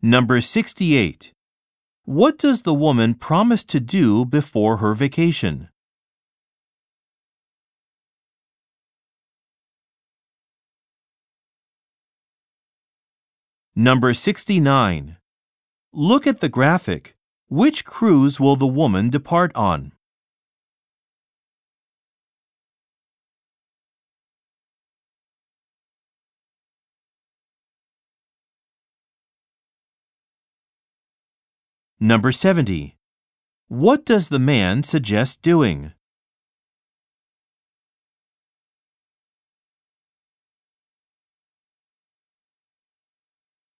Number 68. What does the woman promise to do before her vacation? Number 69. Look at the graphic. Which cruise will the woman depart on? Number 70. What does the man suggest doing?